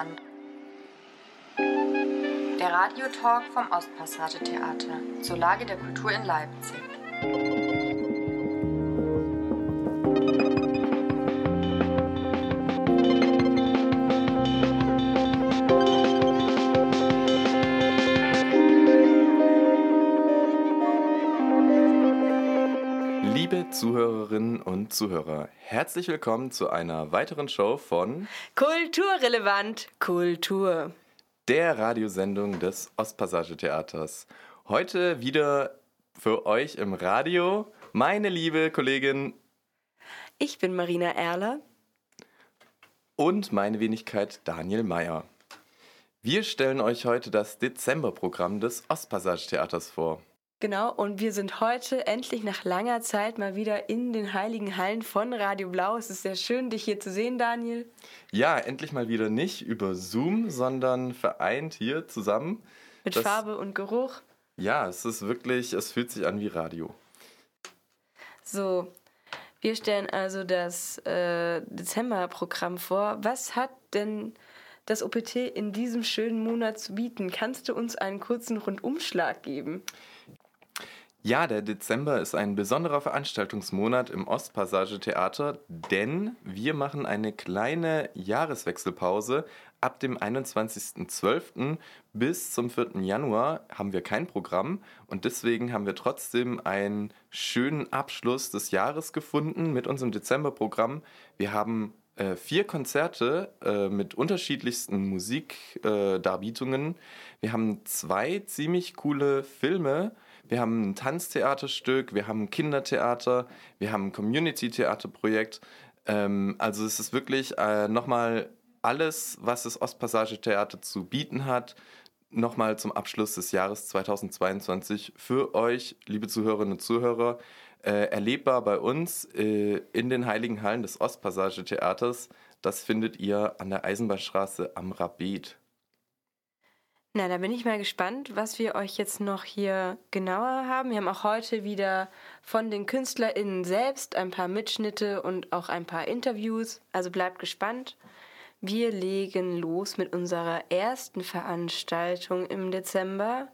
Kulturrelevant. Der Radiotalk vom Ostpassage-Theater zur Lage der Kultur in Leipzig. Zuhörer, herzlich willkommen zu einer weiteren Show von Kulturrelevant Kultur. der Radiosendung des Ostpassage-Theaters. Heute wieder für euch im Radio meine liebe Kollegin Ich bin Marina Erler. und meine Wenigkeit Daniel Mayer. Wir stellen euch heute das Dezemberprogramm des Ostpassage-Theaters vor. Genau, und wir sind heute endlich nach langer Zeit mal wieder in den heiligen Hallen von Radio Blau. Es ist sehr schön, dich hier zu sehen, Daniel. Ja, endlich mal wieder nicht über Zoom, sondern vereint hier zusammen. Mit Das- Farbe und Geruch. Ja, es ist wirklich, es fühlt sich an wie Radio. So, wir stellen also das äh, Dezemberprogramm vor. Was hat denn das OPT in diesem schönen Monat zu bieten? Kannst du uns einen kurzen Rundumschlag geben? Ja, der Dezember ist ein besonderer Veranstaltungsmonat im Ostpassage Theater, denn wir machen eine kleine Jahreswechselpause. Ab dem 21.12. bis zum 4. Januar haben wir kein Programm und deswegen haben wir trotzdem einen schönen Abschluss des Jahres gefunden mit unserem Dezemberprogramm. Wir haben äh, vier Konzerte äh, mit unterschiedlichsten Musikdarbietungen. Äh, wir haben zwei ziemlich coole Filme. Wir haben ein Tanztheaterstück, wir haben ein Kindertheater, wir haben ein Community-Theaterprojekt. Ähm, also es ist wirklich äh, nochmal alles, was das Ostpassage-Theater zu bieten hat, nochmal zum Abschluss des Jahres 2022 für euch, liebe Zuhörerinnen und Zuhörer, äh, erlebbar bei uns äh, in den Heiligen Hallen des Ostpassage-Theaters. Das findet ihr an der Eisenbahnstraße am Rabet. Na, da bin ich mal gespannt, was wir euch jetzt noch hier genauer haben. Wir haben auch heute wieder von den KünstlerInnen selbst ein paar Mitschnitte und auch ein paar Interviews. Also bleibt gespannt. Wir legen los mit unserer ersten Veranstaltung im Dezember.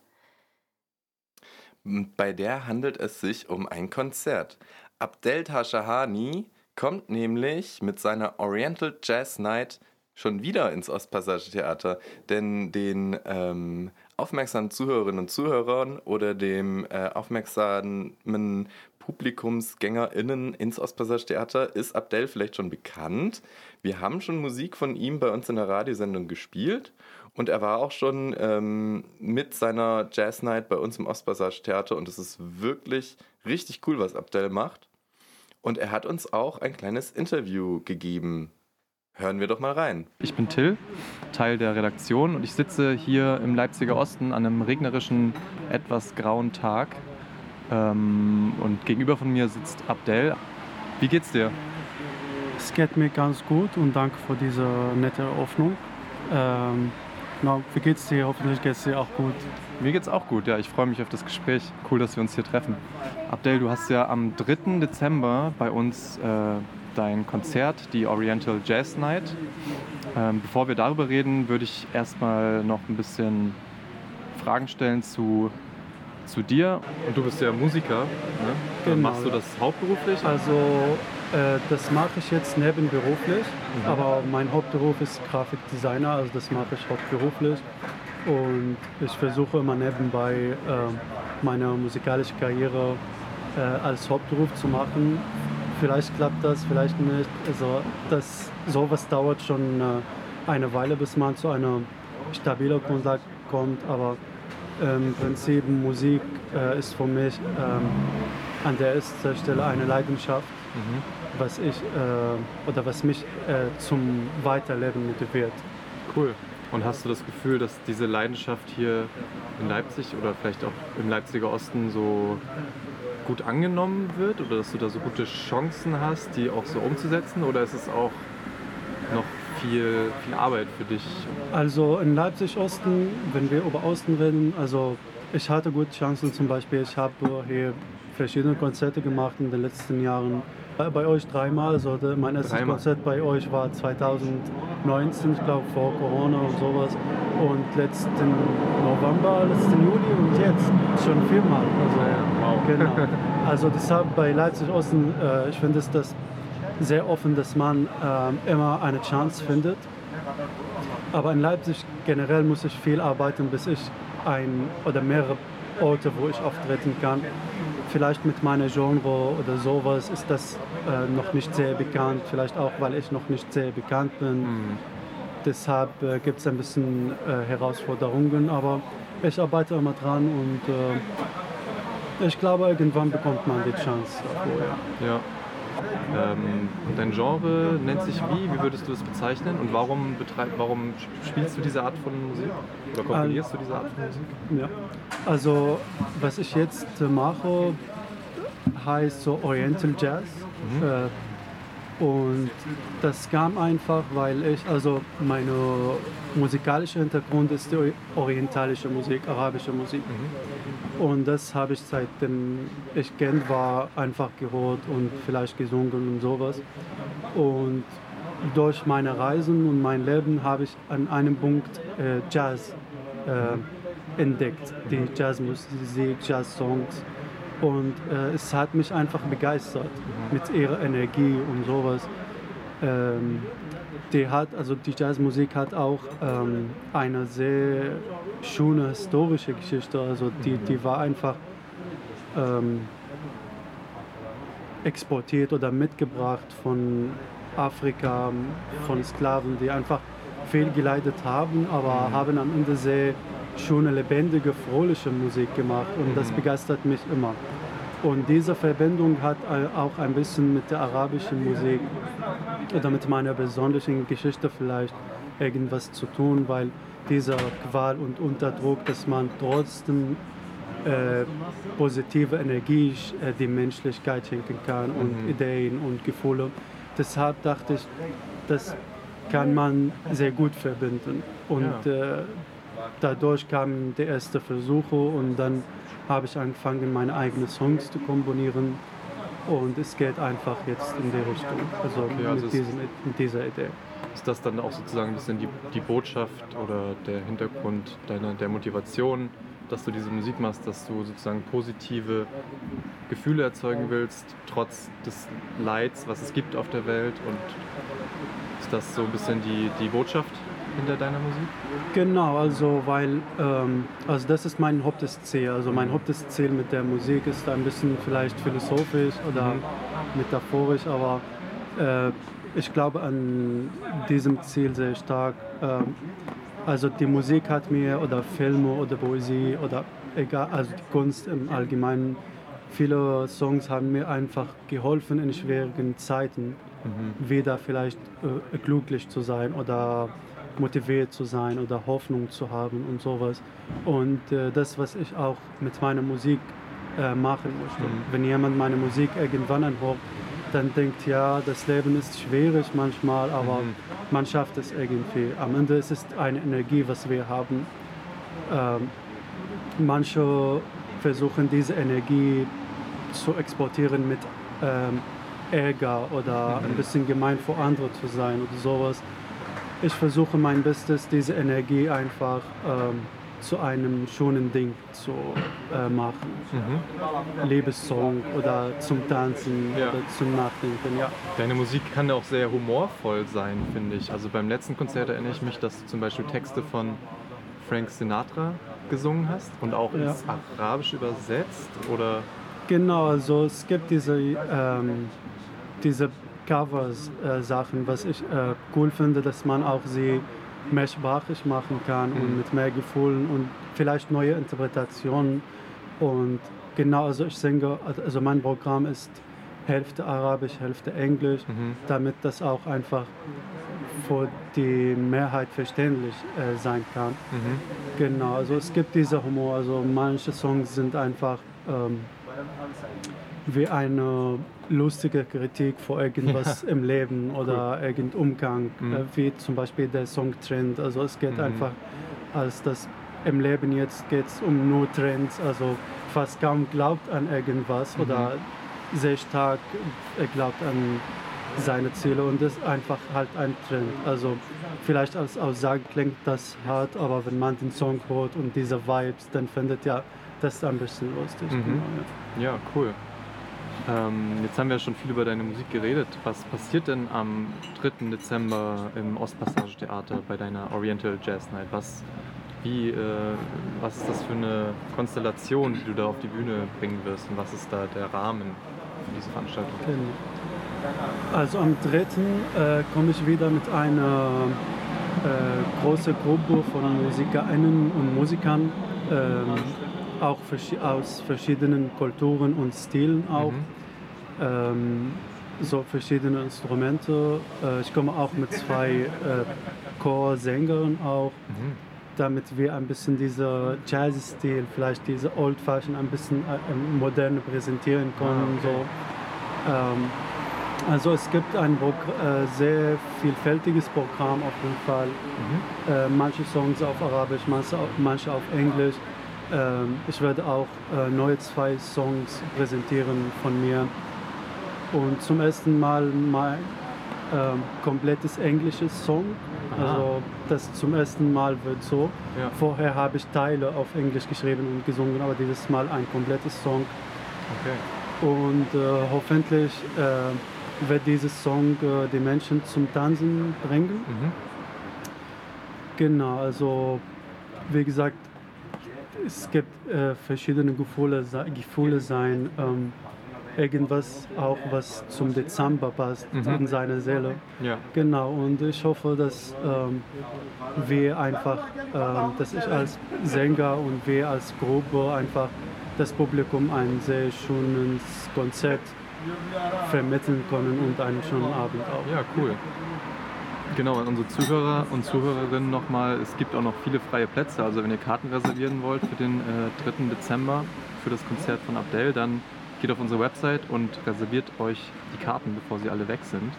Bei der handelt es sich um ein Konzert. Abdel Tashahani kommt nämlich mit seiner Oriental Jazz Night schon wieder ins Ostpassage Theater, denn den ähm, aufmerksamen Zuhörerinnen und Zuhörern oder dem äh, aufmerksamen PublikumsgängerInnen ins Ostpassage Theater ist Abdel vielleicht schon bekannt. Wir haben schon Musik von ihm bei uns in der Radiosendung gespielt und er war auch schon ähm, mit seiner Jazz Night bei uns im Ostpassage Theater und es ist wirklich richtig cool, was Abdel macht. Und er hat uns auch ein kleines Interview gegeben. Hören wir doch mal rein. Ich bin Till, Teil der Redaktion und ich sitze hier im Leipziger Osten an einem regnerischen, etwas grauen Tag. Ähm, und gegenüber von mir sitzt Abdel. Wie geht's dir? Es geht mir ganz gut und danke für diese nette Eröffnung. Ähm, na, wie geht's dir? Hoffentlich geht's dir auch gut. Mir geht's auch gut, ja. Ich freue mich auf das Gespräch. Cool, dass wir uns hier treffen. Abdel, du hast ja am 3. Dezember bei uns äh, dein Konzert, die Oriental Jazz Night. Ähm, bevor wir darüber reden, würde ich erstmal noch ein bisschen Fragen stellen zu, zu dir. Und du bist ja Musiker, ne? Genau, Machst du das hauptberuflich? Also, äh, das mache ich jetzt nebenberuflich, aber mein Hauptberuf ist Grafikdesigner, also das mache ich hauptberuflich. Und ich versuche immer nebenbei äh, meine musikalische Karriere äh, als Hauptberuf zu machen. Vielleicht klappt das, vielleicht nicht. Also das, sowas dauert schon äh, eine Weile, bis man zu einer stabilen Grundlage kommt. Aber ähm, im Prinzip Musik äh, ist für mich ähm, an der ersten Stelle eine Leidenschaft, was ich äh, oder was mich äh, zum Weiterleben motiviert. Cool. Und hast du das Gefühl, dass diese Leidenschaft hier in Leipzig oder vielleicht auch im Leipziger Osten so gut angenommen wird oder dass du da so gute Chancen hast, die auch so umzusetzen? Oder ist es auch noch viel, viel Arbeit für dich? Also in Leipzig-Osten, wenn wir über Osten reden, also ich hatte gute Chancen zum Beispiel. Ich habe hier verschiedene Konzerte gemacht in den letzten Jahren Bei euch dreimal, also mein erstes Dreimal. Konzert bei euch war 2019, ich glaube vor Corona und sowas. Und letzten November, letzten Juli und jetzt schon viermal. Also, Wow. genau. also deshalb bei Leipzig Osten, äh, ich finde es das sehr offen, dass man ähm, immer eine Chance findet. Aber in Leipzig generell muss ich viel arbeiten, bis ich ein oder mehrere Orte, wo ich auftreten kann. Vielleicht mit meiner Genre oder sowas ist das äh, noch nicht sehr bekannt. Vielleicht auch, weil ich noch nicht sehr bekannt bin. Deshalb äh, gibt es ein bisschen äh, Herausforderungen, aber ich arbeite immer dran und äh, ich glaube, irgendwann bekommt man die Chance dafür. Ja. Ja. Ähm, und dein Genre nennt sich wie? Wie würdest du es bezeichnen? Und warum, betreib, warum spielst du diese Art von Musik? Oder komponierst du diese Art von Musik? Ja, also was ich jetzt mache, heißt so Oriental Jazz. Äh, und das kam einfach, weil ich, also mein musikalischer Hintergrund ist die orientalische Musik, arabische Musik. Und das habe ich seitdem ich Kind war einfach gehört und vielleicht gesungen und sowas. Und durch meine Reisen und mein Leben habe ich an einem Punkt äh, Jazz äh, entdeckt, die Jazzmusik, Jazzsongs. Und äh, es hat mich einfach begeistert mit ihrer Energie und sowas. Ähm, die hat, also die Jazzmusik hat auch ähm, eine sehr schöne historische Geschichte. Also die, die war einfach ähm, exportiert oder mitgebracht von Afrika, von Sklaven, die einfach viel geleitet haben, aber haben am Ende sehr schöne, lebendige, fröhliche Musik gemacht und das begeistert mich immer. Und diese Verbindung hat auch ein bisschen mit der arabischen Musik oder mit meiner persönlichen Geschichte vielleicht irgendwas zu tun, weil dieser Qual und Unterdruck, dass man trotzdem äh, positive Energie äh, die Menschlichkeit schenken kann und Ideen und Gefühle. Deshalb dachte ich, das kann man sehr gut verbinden. Und Ja. äh, dadurch kamen die ersten Versuche und dann habe ich angefangen, meine eigenen Songs zu komponieren. Und es geht einfach jetzt in die Richtung, also, Okay, also mit, es- diesem, mit dieser Idee. Ist das dann auch sozusagen ein bisschen die, die Botschaft oder der Hintergrund deiner, der Motivation, dass du diese Musik machst, dass du sozusagen positive Gefühle erzeugen willst, trotz des Leids, was es gibt auf der Welt? Und ist das so ein bisschen die, die Botschaft hinter deiner Musik? Genau, also weil ähm, also das ist mein Hauptziel. Also mein Hauptziel mit der Musik ist ein bisschen vielleicht philosophisch oder metaphorisch, aber äh, ich glaube an diesem Ziel sehr stark. Ähm, also die Musik hat mir oder Filme oder Poesie oder egal, also die Kunst im Allgemeinen, viele Songs haben mir einfach geholfen in schwierigen Zeiten wieder vielleicht äh, glücklich zu sein oder motiviert zu sein oder Hoffnung zu haben und sowas. Und äh, das, was ich auch mit meiner Musik äh, machen möchte. Wenn jemand meine Musik irgendwann anhört, dann denkt, ja, das Leben ist schwierig manchmal, aber man schafft es irgendwie. Am Ende ist es eine Energie, was wir haben. Ähm, manche versuchen diese Energie zu exportieren mit ähm, Ärger oder ein bisschen gemein vor andere zu sein oder sowas. Ich versuche mein Bestes, diese Energie einfach ähm, zu einem schönen Ding zu äh, machen. Liebessong oder zum Tanzen Ja. oder zum Nachdenken, ja. Deine Musik kann auch sehr humorvoll sein, finde ich. Also beim letzten Konzert erinnere ich mich, dass du zum Beispiel Texte von Frank Sinatra gesungen hast und auch Ja. ins Arabische übersetzt oder Genau, also es gibt diese, ähm, diese Covers-Sachen, was ich äh, cool finde, dass man auch sie mehrsprachig machen kann und mit mehr Gefühlen und vielleicht neue Interpretationen. Und genau, also ich singe, also mein Programm ist Hälfte Arabisch, Hälfte Englisch, damit das auch einfach für die Mehrheit verständlich äh, sein kann. Genau, also es gibt dieser Humor, also manche Songs sind einfach ähm, wie eine lustige Kritik vor irgendwas im Leben oder irgendein Umgang, äh, wie zum Beispiel der Song Trend. Also es geht einfach, als das im Leben jetzt geht es um nur Trends, also fast kaum glaubt an irgendwas oder sehr stark, er glaubt an seine Ziele und das ist einfach halt ein Trend. Also vielleicht als Aussage klingt das hart, aber wenn man den Song hört und diese Vibes, dann findet ja das ein bisschen lustig. Mhm. Genau, ja. Ja, cool. Ähm, jetzt haben wir schon viel über deine Musik geredet. Was passiert denn am 3. Dezember im Ostpassage Theater bei deiner Oriental Jazz Night? Was, wie, äh, was ist das für eine Konstellation, die du da auf die Bühne bringen wirst? Und was ist da der Rahmen für diese Veranstaltung? Genau. Also am 3. Äh, komme ich wieder mit einer äh, großen Gruppe von Musikerinnen und Musikern, ähm, auch aus verschiedenen Kulturen und Stilen auch. Mhm. Ähm, so verschiedene Instrumente. Äh, ich komme auch mit zwei äh, Chorsängern auch, Mhm. damit wir ein bisschen dieser Jazz-Stil, vielleicht diese Old-Fashioned ein bisschen äh, modern präsentieren können. Ah, okay. so. ähm, also es gibt ein Progr äh, sehr vielfältiges Programm auf jeden Fall. Mhm. Äh, manche Songs auf Arabisch, manche auf, manche auf Englisch. Ähm, ich werde auch äh, neue zwei Songs präsentieren von mir. Und zum ersten Mal mein ähm, komplettes englisches Song. Aha. Also das zum ersten Mal wird so. Ja. Vorher habe ich Teile auf Englisch geschrieben und gesungen, aber dieses Mal ein komplettes Song. Okay. Und äh, hoffentlich äh, wird dieses Song äh, die Menschen zum Tanzen bringen. Mhm. Genau, also wie gesagt, es gibt äh, verschiedene Gefühle, Gefühle sein. Ähm, irgendwas auch, was zum Dezember passt Mhm. in seiner Seele. Ja. Genau, und ich hoffe, dass ähm, wir einfach, ähm, dass ich als Sänger und wir als Gruppe einfach das Publikum ein sehr schönes Konzert vermitteln können und einen schönen Abend auch. Ja, cool. Genau, an unsere Zuhörer und Zuhörerinnen nochmal, es gibt auch noch viele freie Plätze. Also wenn ihr Karten reservieren wollt für den äh, 3. Dezember für das Konzert von Abdel, dann geht auf unsere Website und reserviert euch die Karten, bevor sie alle weg sind.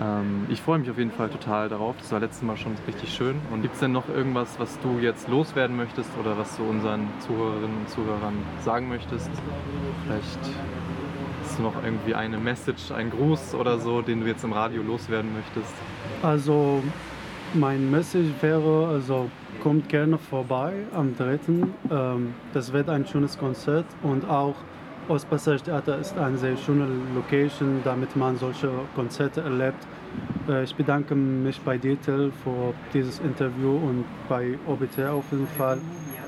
Ähm, ich freue mich auf jeden Fall total darauf. Das war letztes Mal schon richtig schön. Und gibt es denn noch irgendwas, was du jetzt loswerden möchtest oder was du unseren Zuhörerinnen und Zuhörern sagen möchtest? Vielleicht hast du noch irgendwie eine Message, einen Gruß oder so, den du jetzt im Radio loswerden möchtest? Also mein Message wäre, also kommt gerne vorbei am 3. Ähm, das wird ein schönes Konzert und auch Ostpassage Theater ist eine sehr schöne Location, damit man solche Konzerte erlebt. Äh, ich bedanke mich bei Dietel für dieses Interview und bei OBT auf jeden Fall.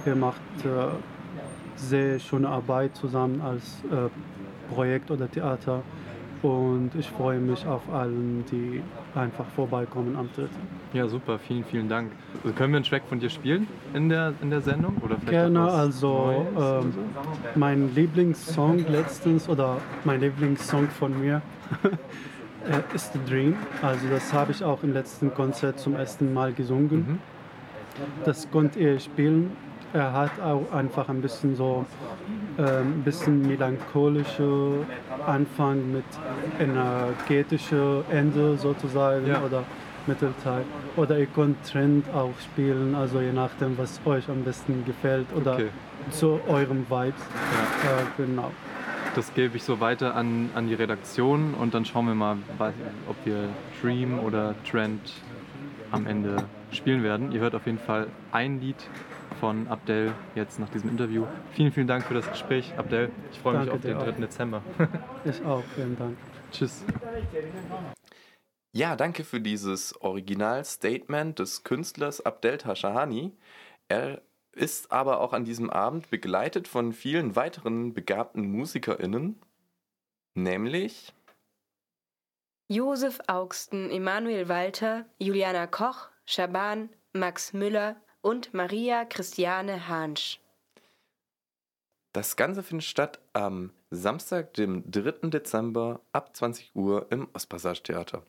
Ihr macht äh, sehr schöne Arbeit zusammen als äh, Projekt oder Theater. Und ich freue mich auf allen, die einfach vorbeikommen am 3. Ja, super, vielen, vielen Dank. Also können wir einen Track von dir spielen in der, in der Sendung? Oder Gerne, also ähm, mein Lieblingssong letztens oder mein Lieblingssong von mir äh, ist The Dream. Also das habe ich auch im letzten Konzert zum ersten Mal gesungen. Mhm. Das konnte er spielen. Er hat auch einfach ein bisschen so ähm, ein bisschen melancholische Anfang mit energetische Ende sozusagen Ja. oder Mittelteil. Oder ihr könnt Trend auch spielen, also je nachdem, was euch am besten gefällt oder Okay. zu eurem Vibes. Ja. Äh, genau. Das gebe ich so weiter an, an die Redaktion und dann schauen wir mal, ob wir Dream oder Trend am Ende spielen werden. Ihr hört auf jeden Fall ein Lied von Abdel jetzt nach diesem Interview. Vielen, vielen Dank für das Gespräch, Abdel. Ich freue mich auf den auch. 3. Dezember. Ich auch, vielen Dank. Tschüss. Ja, danke für dieses Originalstatement des Künstlers Abdel Tashahani. Er ist aber auch an diesem Abend begleitet von vielen weiteren begabten MusikerInnen, nämlich Josef Augsten, Emanuel Walter, Juliana Koch, Schaban, Max Müller und Maria Christiane Hansch. das Ganze findet statt am Samstag, dem 3. Dezember ab 20 Uhr im Ostpassage Theater.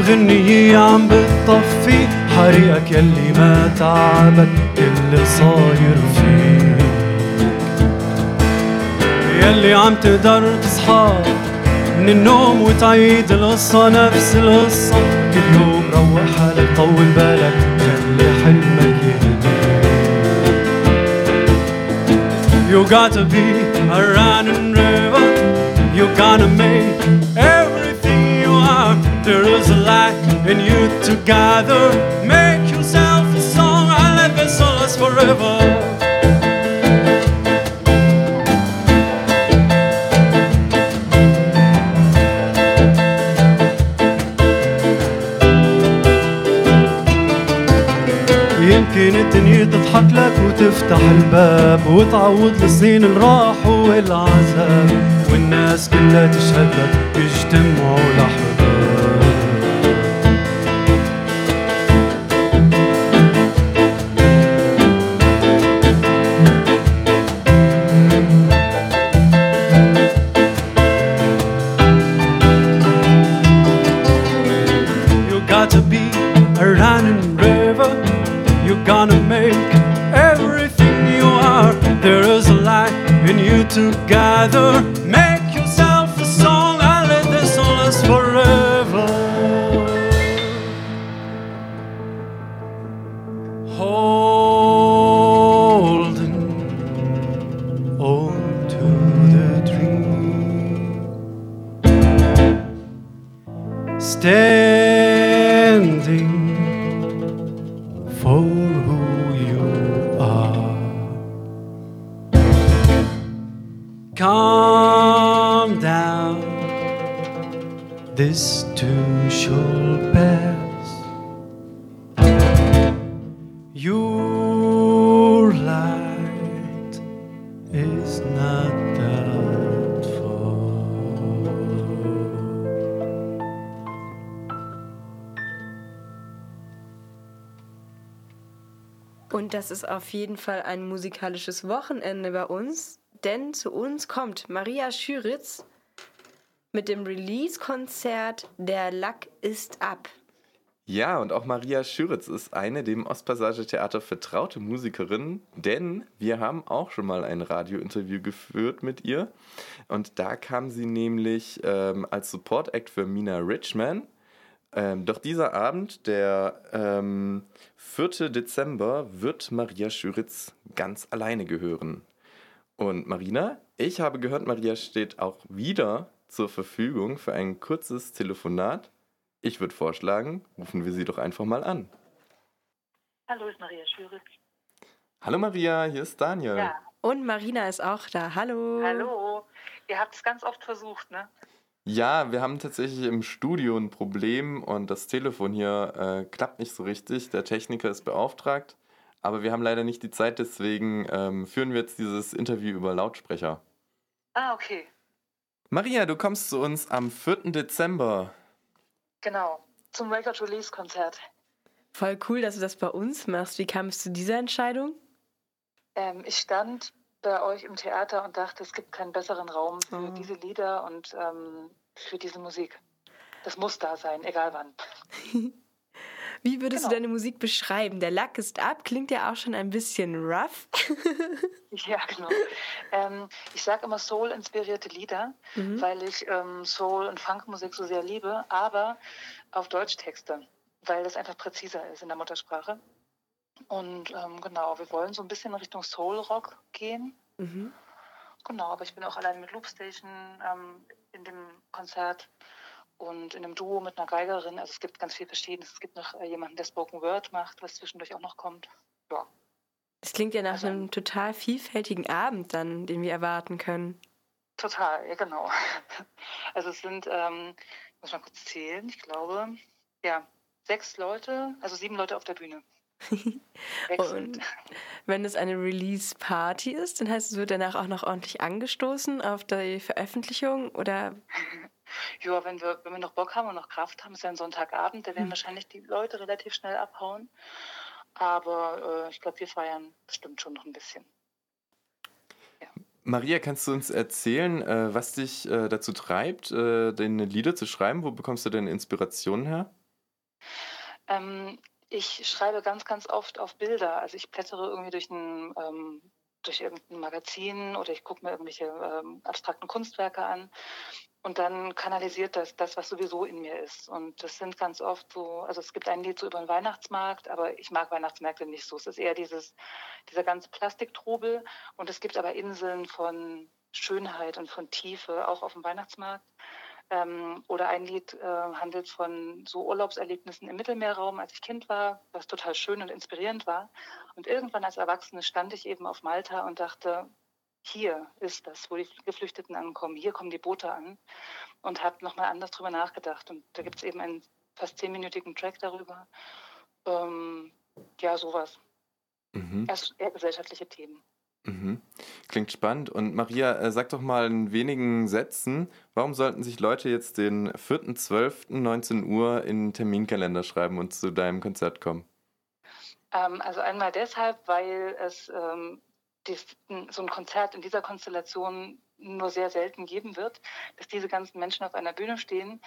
بغنية عم بتطفي حريقك يلي ما تعبك اللي صاير فيك يلي عم تقدر تصحى من النوم وتعيد القصة نفس القصة. كل يوم روق حالك طول بالك خلي حلمك يهديك You got to be a running river. You gotta make There is a light in you together. Make yourself a song and let the song last forever. يمكن الدنيا تضحك لك وتفتح الباب وتعوض السنين اللي راحوا والعذاب والناس كلها تشهد لك يجتمعوا لحظات Und das ist auf jeden Fall ein musikalisches Wochenende bei uns, denn zu uns kommt Maria Schüritz mit dem Release-Konzert Der Lack ist ab. Ja, und auch Maria Schüritz ist eine dem Ostpassage Theater vertraute Musikerin, denn wir haben auch schon mal ein Radiointerview geführt mit ihr. Und da kam sie nämlich ähm, als Support Act für Mina Richman. Ähm, doch dieser Abend, der ähm, 4. Dezember, wird Maria Schüritz ganz alleine gehören. Und Marina, ich habe gehört, Maria steht auch wieder zur Verfügung für ein kurzes Telefonat. Ich würde vorschlagen, rufen wir sie doch einfach mal an. Hallo, ist Maria Schüritz. Hallo Maria, hier ist Daniel. Ja, Und Marina ist auch da. Hallo. hallo. Ihr habt es ganz oft versucht, ne? Ja, wir haben tatsächlich im Studio ein Problem und das Telefon hier äh, klappt nicht so richtig. Der Techniker ist beauftragt, aber wir haben leider nicht die Zeit, deswegen ähm, führen wir jetzt dieses Interview über Lautsprecher. Ah, okay. Maria, du kommst zu uns am 4. Dezember. Genau. Zum Record Release Konzert. Voll cool, dass du das bei uns machst. Wie kam es zu dieser Entscheidung? Ähm, ich stand bei euch im Theater und dachte, es gibt keinen besseren Raum für Oh. diese Lieder und ähm, für diese Musik. Das muss da sein, egal wann. Wie würdest du Genau. deine Musik beschreiben? Der Lack ist ab, klingt ja auch schon ein bisschen rough. Ja, genau. ähm, ich sage immer Soul-inspirierte Lieder, Mhm. weil ich ähm, Soul- und Funkmusik so sehr liebe, aber auf Deutschtexte, weil das einfach präziser ist in der Muttersprache. Und ähm, genau, wir wollen so ein bisschen in Richtung Soul-Rock gehen. Mhm. Genau, aber ich bin auch allein mit Loopstation ähm, in dem Konzert und in einem Duo mit einer Geigerin. Also es gibt ganz viel Verschiedenes. Es gibt noch äh, jemanden, der Spoken Word macht, was zwischendurch auch noch kommt. Ja, Das klingt ja nach Also- einem total vielfältigen Abend dann, den wir erwarten können. total, ja genau. Also es sind, ähm, muss mal kurz zählen, ich glaube, ja, sechs Leute, also sieben Leute auf der Bühne. Und wenn es eine Release-Party ist, dann heißt es, wird danach auch noch ordentlich angestoßen auf die Veröffentlichung oder? Ja, wenn wir, wenn wir noch Bock haben und noch Kraft haben, ist ja ein Sonntagabend, da werden hm. wahrscheinlich die Leute relativ schnell abhauen. Aber äh, ich glaube, wir feiern bestimmt schon noch ein bisschen. Ja. Maria, kannst du uns erzählen, äh, was dich äh, dazu treibt, äh, deine Lieder zu schreiben? Wo bekommst du deine Inspiration her? Ähm, ich schreibe ganz, ganz oft auf Bilder. Also ich blättere irgendwie durch ein ähm, durch irgendein Magazin oder ich gucke mir irgendwelche ähm, abstrakten Kunstwerke an und dann kanalisiert das das, was sowieso in mir ist. Und das sind ganz oft so, also es gibt ein Lied so über den Weihnachtsmarkt, aber ich mag Weihnachtsmärkte nicht so. Es ist eher dieses, dieser ganze Plastiktrubel und es gibt aber Inseln von Schönheit und von Tiefe, auch auf dem Weihnachtsmarkt. Ähm, oder ein Lied äh, handelt von so Urlaubserlebnissen im Mittelmeerraum, als ich Kind war, was total schön und inspirierend war. Und irgendwann als Erwachsene stand ich eben auf Malta und dachte, hier ist das, wo die Geflüchteten ankommen, hier kommen die Boote an und habe nochmal anders drüber nachgedacht. Und da gibt es eben einen fast zehnminütigen Track darüber. Ähm, ja, sowas. Mhm. Erst eher gesellschaftliche Themen. Mhm. Klingt spannend. Und Maria, äh, sag doch mal in wenigen Sätzen, warum sollten sich Leute jetzt den 4.12.19 Uhr in den Terminkalender schreiben und zu deinem Konzert kommen? Ähm, also einmal deshalb, weil es ähm, die, so ein Konzert in dieser Konstellation nur sehr selten geben wird. Dass diese ganzen Menschen auf einer Bühne stehen,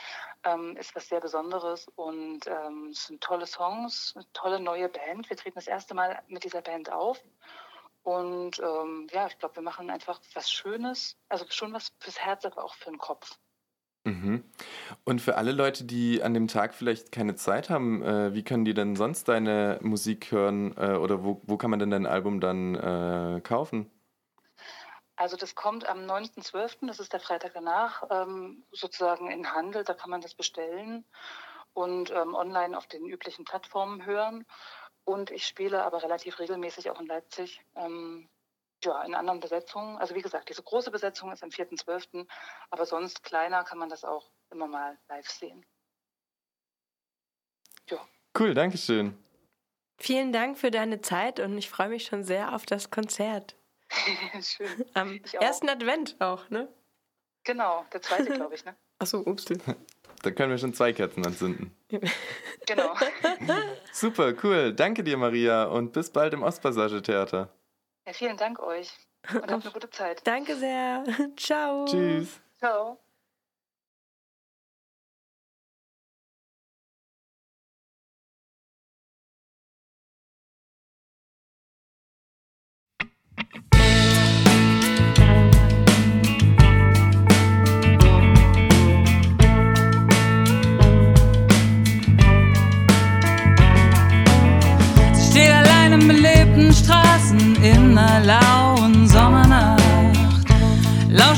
ähm, ist was sehr Besonderes und ähm, es sind tolle Songs, eine tolle neue Band. Wir treten das erste Mal mit dieser Band auf. Und ähm, ja, ich glaube, wir machen einfach was Schönes, also schon was fürs Herz, aber auch für den Kopf. Mhm. Und für alle Leute, die an dem Tag vielleicht keine Zeit haben, äh, wie können die denn sonst deine Musik hören äh, oder wo, wo kann man denn dein Album dann äh, kaufen? Also das kommt am 9.12., das ist der Freitag danach, ähm, sozusagen in Handel, da kann man das bestellen und ähm, online auf den üblichen Plattformen hören. Und ich spiele aber relativ regelmäßig auch in Leipzig. Ähm, ja, in anderen Besetzungen. Also wie gesagt, diese große Besetzung ist am 4.12., aber sonst kleiner kann man das auch immer mal live sehen. Ja. Cool, danke schön. Vielen Dank für deine Zeit und ich freue mich schon sehr auf das Konzert. Schön. Am ersten Advent auch, ne? Genau, der zweite, glaube ich, ne? Achso, ups. Da können wir schon zwei Kerzen anzünden. genau. Super, cool. Danke dir, Maria, und bis bald im Ostpassage-Theater. Ja, vielen Dank euch. Und habt eine gute Zeit. Danke sehr. Ciao. Tschüss. Ciao.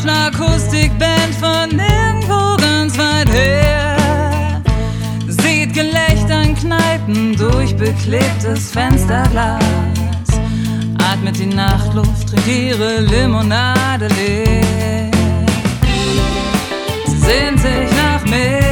Eine Akustikband von irgendwo ganz weit her. Sieht Gelächter in Kneipen durch beklebtes Fensterglas. Atmet die Nachtluft, trinkt ihre Limonade leer. Sie sehnt sich nach mehr.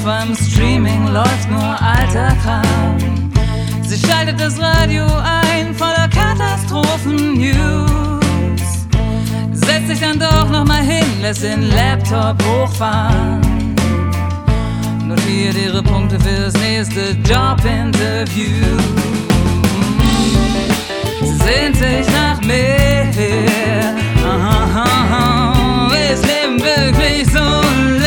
Auf dem Sofa, im Streaming läuft nur alter Kram. Sie schaltet das Radio ein, voller Katastrophen-News. Setzt sich dann doch noch mal hin, lässt den Laptop hochfahren notiert ihre Punkte fürs nächste Jobinterview. Sie sehnt sich nach mehr. Aha, aha, ist Leben wirklich so leer?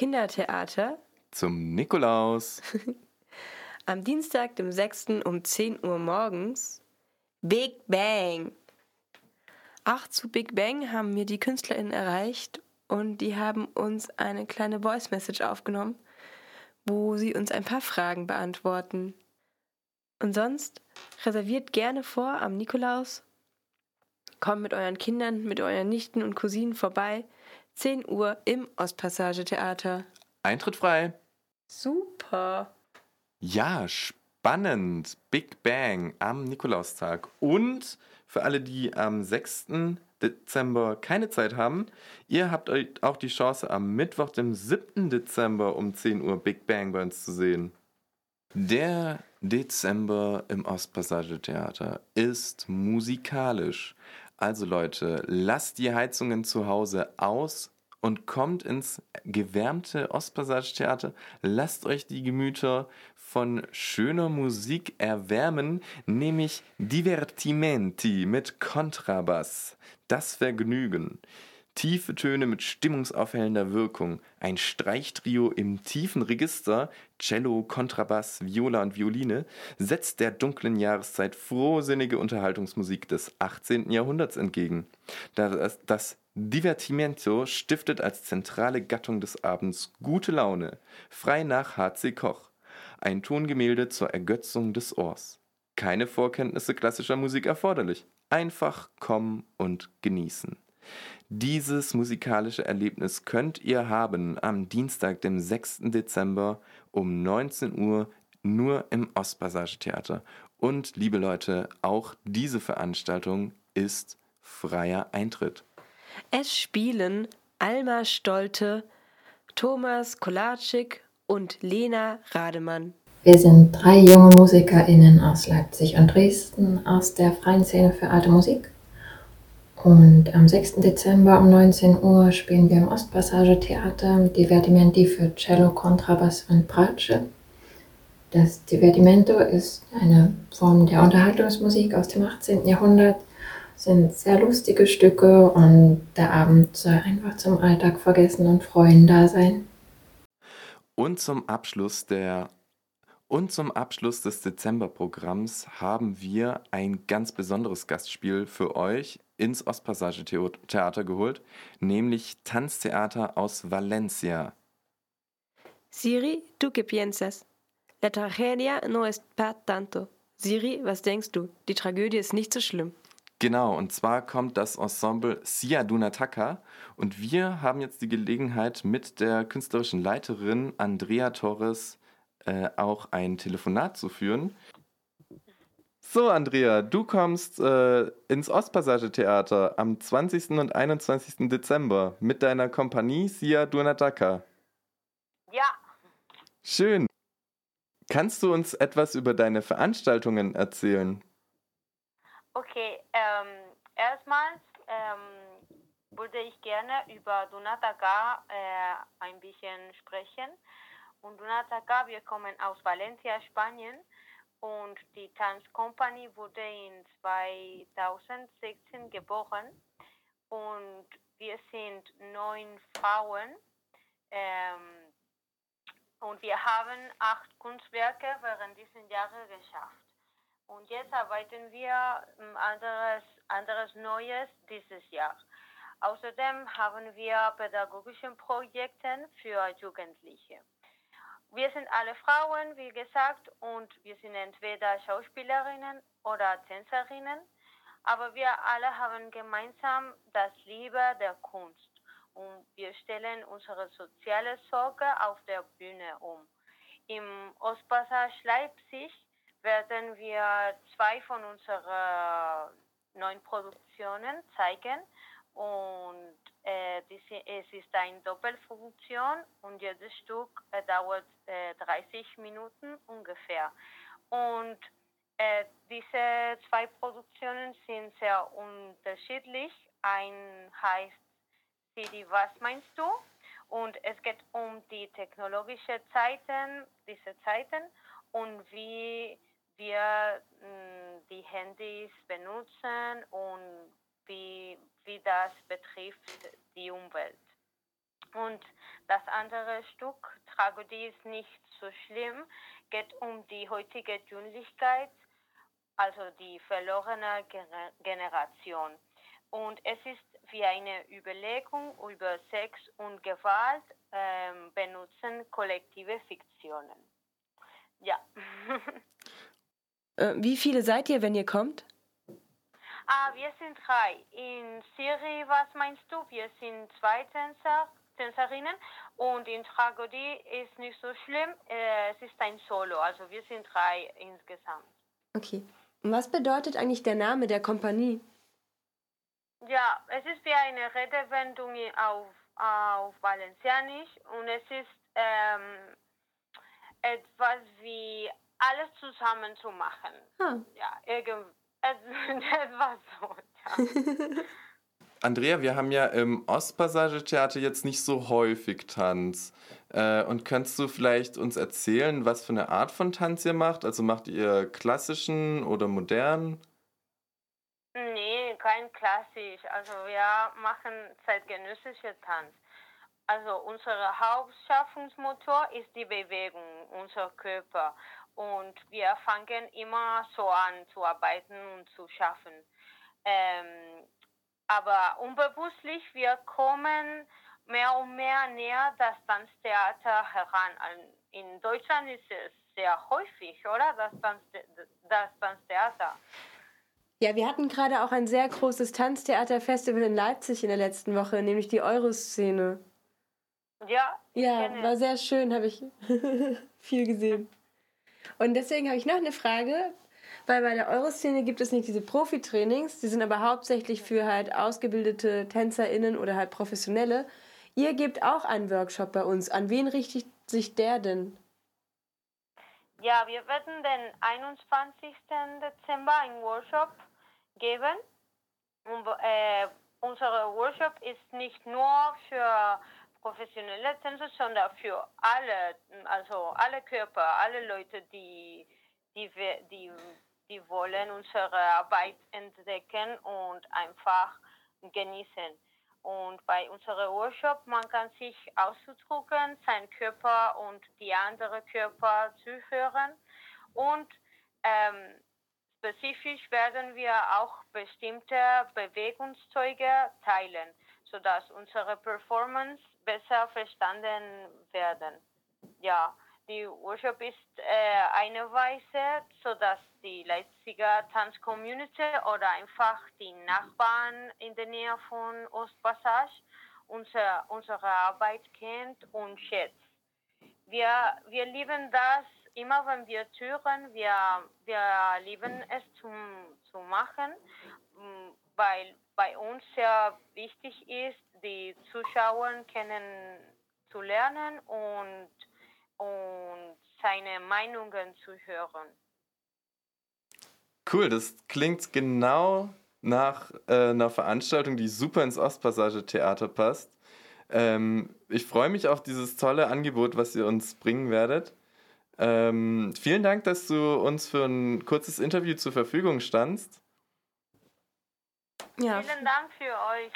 Kindertheater Zum Nikolaus. am Dienstag, dem 6. um 10 Uhr morgens. Big Bang. Auch zu Big Bang haben wir die KünstlerInnen erreicht und die haben uns eine kleine Voice Message aufgenommen, wo sie uns ein paar Fragen beantworten. Und sonst reserviert gerne vor am Nikolaus. Kommt mit euren Kindern, mit euren Nichten und Cousinen vorbei. 10 Uhr im Ostpassage Theater. Eintritt frei. Super. Ja, spannend. Big Bang am Nikolaustag. Und für alle, die am 6. Dezember keine Zeit haben, ihr habt euch auch die Chance, am Mittwoch, dem 7. Dezember um 10 Uhr Big Bang bei uns zu sehen. Der Dezember im Ostpassage Theater ist musikalisch. Also Leute, lasst die Heizungen zu Hause aus und kommt ins gewärmte Ostpassage Theater. Lasst euch die Gemüter von schöner Musik erwärmen, nämlich Divertimenti mit Kontrabass. Das Vergnügen. Tiefe Töne mit stimmungsaufhellender Wirkung. Ein Streichtrio im tiefen Register, Cello, Kontrabass, Viola und Violine, setzt der dunklen Jahreszeit frohsinnige Unterhaltungsmusik des 18. Jahrhunderts entgegen. Das, das Divertimento stiftet als zentrale Gattung des Abends gute Laune, frei nach H.C. Koch. Ein Tongemälde zur Ergötzung des Ohrs. Keine Vorkenntnisse klassischer Musik erforderlich. Einfach kommen und genießen. Dieses musikalische Erlebnis könnt ihr haben am Dienstag, dem 6. Dezember um 19 Uhr nur im Ostpassage Theater. Und liebe Leute, auch diese Veranstaltung ist freier Eintritt. Es spielen Alma Stolte, Thomas Kolatschik und Lena Rademann. Wir sind drei junge MusikerInnen aus Leipzig und Dresden aus der freien Szene für alte Musik. Und am 6. Dezember um 19 Uhr spielen wir im Ostpassage Theater Divertimenti für Cello, Kontrabass und Bratsche. Das Divertimento ist eine Form der Unterhaltungsmusik aus dem 18. Jahrhundert, sind sehr lustige Stücke und der Abend soll einfach zum Alltag vergessen und freuen da sein. Und zum Abschluss der und zum Abschluss des Dezemberprogramms haben wir ein ganz besonderes Gastspiel für euch ins Ostpassage Theo- Theater geholt, nämlich Tanztheater aus Valencia. Siri, ¿tú qué piensas? La tragedia no es pa tanto. Siri, was denkst du? Die Tragödie ist nicht so schlimm. Genau, und zwar kommt das Ensemble Sia Dunataka und wir haben jetzt die Gelegenheit, mit der künstlerischen Leiterin Andrea Torres äh, auch ein Telefonat zu führen. So, Andrea, du kommst äh, ins Ostpassage Theater am 20. und 21. Dezember mit deiner Kompanie Sia Dunataka. Ja, Schön. kannst du uns etwas über deine Veranstaltungen erzählen? Okay, ähm, erstmals ähm, würde ich gerne über Dunataga äh, ein bisschen sprechen. Und Dunataga, wir kommen aus Valencia, Spanien. Und die Tanzkompanie wurde in 2016 geboren. Und wir sind neun Frauen. Ähm, und wir haben acht Kunstwerke während diesen Jahren geschafft. Und jetzt arbeiten wir ähm, anderes, anderes Neues dieses Jahr. Außerdem haben wir pädagogische Projekte für Jugendliche. Wir sind alle Frauen, wie gesagt, und wir sind entweder Schauspielerinnen oder Tänzerinnen, aber wir alle haben gemeinsam das Liebe der Kunst und wir stellen unsere soziale Sorge auf der Bühne um. Im Ostpassage Leipzig werden wir zwei von unseren neuen Produktionen zeigen und es ist eine Doppelfunktion und jedes Stück äh, dauert äh, 30 Minuten ungefähr. Und äh, diese zwei Produktionen sind sehr unterschiedlich. Ein heißt Sidi, was meinst du? Und es geht um die technologischen Zeiten, diese Zeiten und wie wir mh, mm, die Handys benutzen und wie, wie das betrifft die Umwelt. Und das andere Stück, Tragödie ist nicht so schlimm, geht um die heutige Jugendlichkeit, also die verlorene Generation. Und es ist wie eine Überlegung über Sex und Gewalt ähm, benutzen kollektive Fiktionen. Ja. Äh, wie viele seid ihr, wenn ihr kommt? Ah, wir sind drei. In Siri, was meinst du? Wir sind zwei Tänzer, Tänzerinnen und in Tragödie ist nicht so schlimm. Äh, es ist ein Solo, also wir sind drei insgesamt. Okay. Und was bedeutet eigentlich der Name der Kompanie? Ja, es ist wie eine Redewendung auf, auf Valencianisch und es ist ähm, etwas wie alles zusammen zu machen. Hm. Ja, irgend, etwas so. Ja. Andrea, wir haben ja im Ostpassage-Theater jetzt nicht so häufig Tanz. Äh, und kannst du vielleicht uns erzählen, was für eine Art von Tanz ihr macht? Also macht ihr klassischen oder modernen? Nee, kein klassisch. Also wir machen zeitgenössische Tanz. Also unser Hauptschaffungsmotor ist die Bewegung, unser Körper. Und wir fangen immer so an zu arbeiten und zu schaffen. Ähm, aber unbewusstlich, wir kommen mehr und mehr näher das Tanztheater heran. In Deutschland ist es sehr häufig, oder? Das, Tanz, das Tanztheater. Ja, wir hatten gerade auch ein sehr großes Tanztheaterfestival in Leipzig in der letzten Woche, nämlich die Euroszene. Ja. Ja, war sehr schön, habe ich viel gesehen. Und deswegen habe ich noch eine Frage, weil bei der Euroszene gibt es nicht diese Profi-Trainings, die sind aber hauptsächlich für halt ausgebildete TänzerInnen oder halt Professionelle. Ihr gebt auch einen Workshop bei uns. An wen richtet sich der denn? Ja, wir werden den 21. Dezember einen Workshop geben. Und, äh, unser Workshop ist nicht nur für professionelle Tänzer, sondern für alle, also alle Körper, alle Leute, die, die, die, die wollen unsere Arbeit entdecken und einfach genießen. Und bei unserem Workshop, man kann sich ausdrücken, sein Körper und die andere Körper zuhören. Und ähm, spezifisch werden wir auch bestimmte Bewegungszeuge teilen, sodass unsere Performance besser verstanden werden. Ja, die Workshop ist äh, eine Weise, sodass die Leipziger Tanzcommunity oder einfach die Nachbarn in der Nähe von Ostpassage unsere, unsere Arbeit kennt und schätzt. Wir, wir lieben das immer, wenn wir türen, wir, wir lieben es zum, zu machen, weil bei uns sehr wichtig ist, die Zuschauer kennenzulernen und, und seine Meinungen zu hören. Cool, das klingt genau nach äh, einer Veranstaltung, die super ins Ostpassage-Theater passt. Ähm, ich freue mich auf dieses tolle Angebot, was ihr uns bringen werdet. Ähm, vielen Dank, dass du uns für ein kurzes Interview zur Verfügung standst. Ja. Vielen Dank für euch.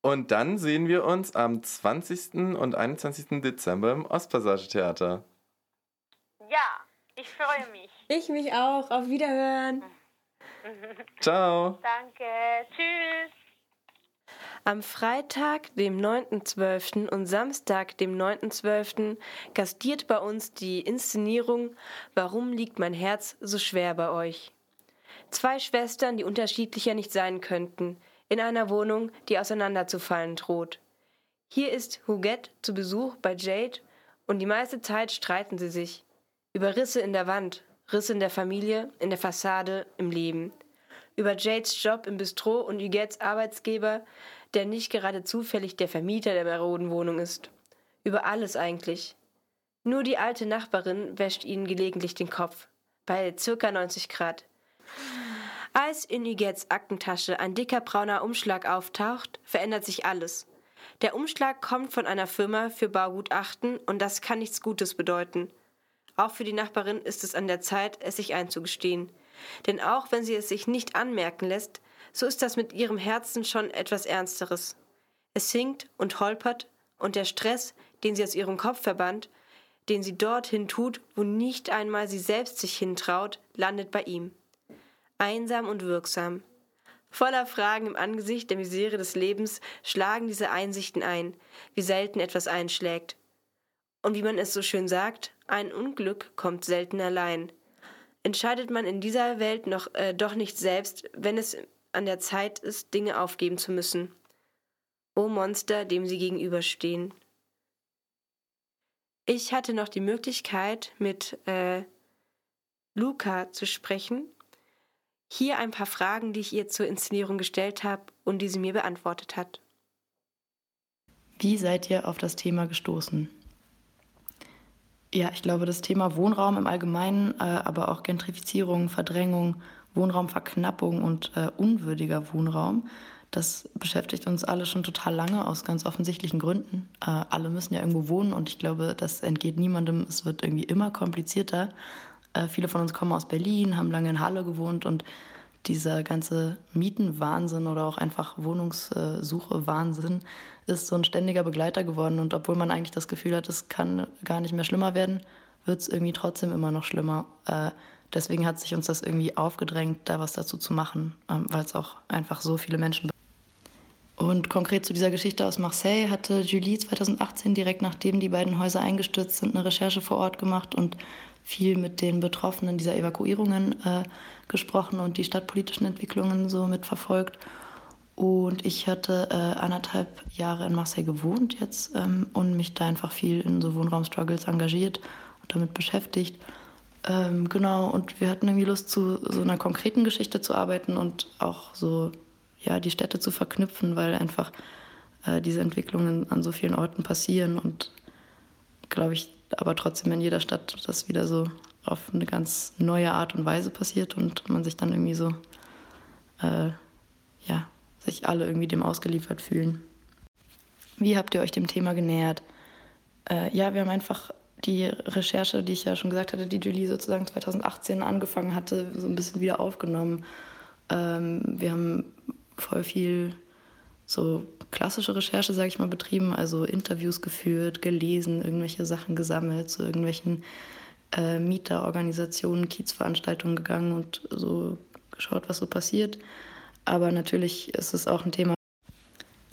Und dann sehen wir uns am 20. und 21. Dezember im Ostpassage-Theater. Ja, ich freue mich. Ich mich auch. Auf Wiederhören. Ciao. Danke. Tschüss. Am Freitag, dem 9.12. und Samstag, dem 9.12. gastiert bei uns die Inszenierung Warum liegt mein Herz so schwer bei euch? Zwei Schwestern, die unterschiedlicher nicht sein könnten, in einer Wohnung, die auseinanderzufallen droht. Hier ist Huguette zu Besuch bei Jade und die meiste Zeit streiten sie sich. Über Risse in der Wand, Risse in der Familie, in der Fassade, im Leben. Über Jades Job im Bistro und Huguettes Arbeitsgeber, der nicht gerade zufällig der Vermieter der maroden Wohnung ist. Über alles eigentlich. Nur die alte Nachbarin wäscht ihnen gelegentlich den Kopf. Bei circa 90 Grad. Als in Huguettes Aktentasche ein dicker brauner Umschlag auftaucht, verändert sich alles. Der Umschlag kommt von einer Firma für Baugutachten und das kann nichts Gutes bedeuten. Auch für die Nachbarin ist es an der Zeit, es sich einzugestehen. Denn auch wenn sie es sich nicht anmerken lässt, so ist das mit ihrem Herzen schon etwas Ernsteres. Es hinkt und holpert, und der Stress, den sie aus ihrem Kopf verbannt, den sie dorthin tut, wo nicht einmal sie selbst sich hintraut, landet bei ihm. Einsam und wirksam. Voller Fragen im Angesicht der Misere des Lebens schlagen diese Einsichten ein, wie selten etwas einschlägt. Und wie man es so schön sagt, ein Unglück kommt selten allein. Entscheidet man in dieser Welt noch äh, doch nicht selbst, wenn es an der Zeit ist, Dinge aufgeben zu müssen. O Monster, dem sie gegenüberstehen. Ich hatte noch die Möglichkeit, mit äh, Luca zu sprechen. Hier ein paar Fragen, die ich ihr zur Inszenierung gestellt habe und die sie mir beantwortet hat. Wie seid ihr auf das Thema gestoßen? Ja, ich glaube, das Thema Wohnraum im Allgemeinen, äh, aber auch Gentrifizierung, Verdrängung Wohnraumverknappung und äh, unwürdiger Wohnraum. Das beschäftigt uns alle schon total lange aus ganz offensichtlichen Gründen. Äh, alle müssen ja irgendwo wohnen und ich glaube, das entgeht niemandem. Es wird irgendwie immer komplizierter. Äh, viele von uns kommen aus Berlin, haben lange in Halle gewohnt und dieser ganze Mietenwahnsinn oder auch einfach Wohnungssuche-Wahnsinn ist so ein ständiger Begleiter geworden. Und obwohl man eigentlich das Gefühl hat, es kann gar nicht mehr schlimmer werden, wird es irgendwie trotzdem immer noch schlimmer. Äh, deswegen hat sich uns das irgendwie aufgedrängt, da was dazu zu machen, ähm, weil es auch einfach so viele Menschen. Und konkret zu dieser Geschichte aus Marseille hatte Julie 2018 direkt nachdem die beiden Häuser eingestürzt sind, eine Recherche vor Ort gemacht und viel mit den Betroffenen dieser Evakuierungen äh, gesprochen und die stadtpolitischen Entwicklungen so mitverfolgt. Und ich hatte äh, anderthalb Jahre in Marseille gewohnt jetzt ähm, und mich da einfach viel in so Wohnraumstruggles engagiert und damit beschäftigt. Ähm, genau, und wir hatten irgendwie Lust, zu so einer konkreten Geschichte zu arbeiten und auch so, ja, die Städte zu verknüpfen, weil einfach äh, diese Entwicklungen an so vielen Orten passieren und, glaube ich, aber trotzdem in jeder Stadt das wieder so auf eine ganz neue Art und Weise passiert und man sich dann irgendwie so, äh, ja, sich alle irgendwie dem ausgeliefert fühlen. Wie habt ihr euch dem Thema genähert? Äh, ja, wir haben einfach die Recherche, die ich ja schon gesagt hatte, die Julie sozusagen 2018 angefangen hatte, so ein bisschen wieder aufgenommen. Ähm, wir haben voll viel so klassische Recherche, sage ich mal, betrieben, also Interviews geführt, gelesen, irgendwelche Sachen gesammelt, zu irgendwelchen äh, Mieterorganisationen, Kiezveranstaltungen gegangen und so geschaut, was so passiert. Aber natürlich ist es auch ein Thema.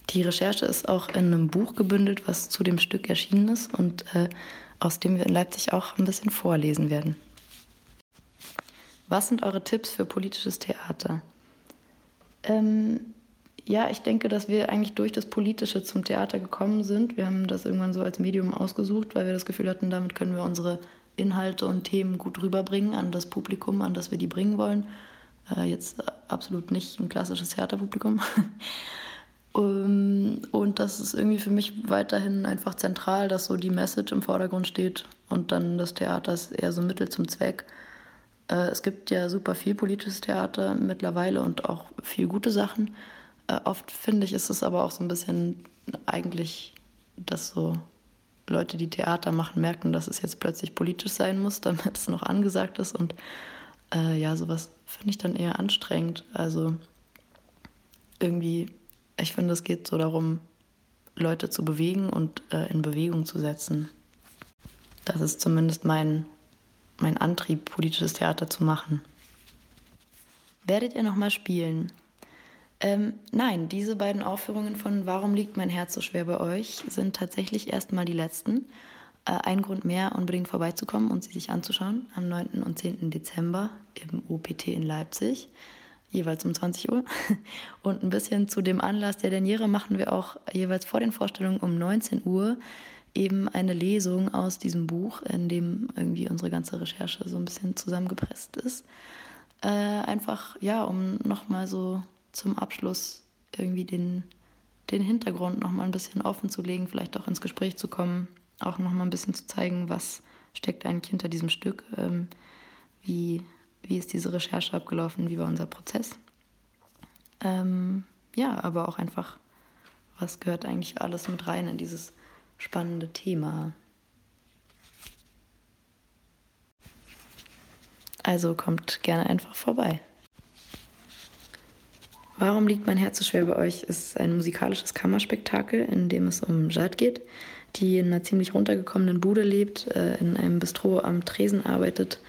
Die Recherche ist auch in einem Buch gebündelt, was zu dem Stück erschienen ist und äh, aus dem wir in Leipzig auch ein bisschen vorlesen werden. Was sind eure Tipps für politisches Theater? Ähm, ja, ich denke, dass wir eigentlich durch das Politische zum Theater gekommen sind. Wir haben das irgendwann so als Medium ausgesucht, weil wir das Gefühl hatten, damit können wir unsere Inhalte und Themen gut rüberbringen an das Publikum, an das wir die bringen wollen. Äh, jetzt absolut nicht ein klassisches Theaterpublikum. Ähm, und das ist irgendwie für mich weiterhin einfach zentral, dass so die Message im Vordergrund steht und dann das Theater ist eher so Mittel zum Zweck. Äh, es gibt ja super viel politisches Theater mittlerweile und auch viel gute Sachen. Äh, oft finde ich, ist es aber auch so ein bisschen eigentlich, dass so Leute, die Theater machen, merken, dass es jetzt plötzlich politisch sein muss, damit es noch angesagt ist. Und äh, ja, sowas finde ich dann eher anstrengend. Also irgendwie, ich finde, es geht so darum, Leute zu bewegen und äh, in Bewegung zu setzen. Das ist zumindest mein, mein Antrieb, politisches Theater zu machen. Werdet ihr nochmal spielen? Ähm, nein, diese beiden Aufführungen von Warum liegt mein Herz so schwer bei euch sind tatsächlich erstmal die letzten. Äh, ein Grund mehr, unbedingt vorbeizukommen und sie sich anzuschauen am 9. und 10. Dezember im OPT in Leipzig, jeweils um 20 Uhr. Und ein bisschen zu dem Anlass der Derniere machen wir auch jeweils vor den Vorstellungen um 19 Uhr eben eine Lesung aus diesem Buch, in dem irgendwie unsere ganze Recherche so ein bisschen zusammengepresst ist. Äh, einfach, ja, um nochmal so zum Abschluss irgendwie den, den Hintergrund nochmal ein bisschen offen zu legen, vielleicht auch ins Gespräch zu kommen, auch nochmal ein bisschen zu zeigen, was steckt eigentlich hinter diesem Stück, ähm, wie, wie ist diese Recherche abgelaufen, wie war unser Prozess. Ähm, ja, aber auch einfach, was gehört eigentlich alles mit rein in dieses spannende Thema. Also kommt gerne einfach vorbei. Warum liegt mein Herz so schwer bei euch? ist ein musikalisches Kammerspektakel, in dem es um Jade geht, die in einer ziemlich runtergekommenen Bude lebt, äh, in einem Bistro am Tresen arbeitet,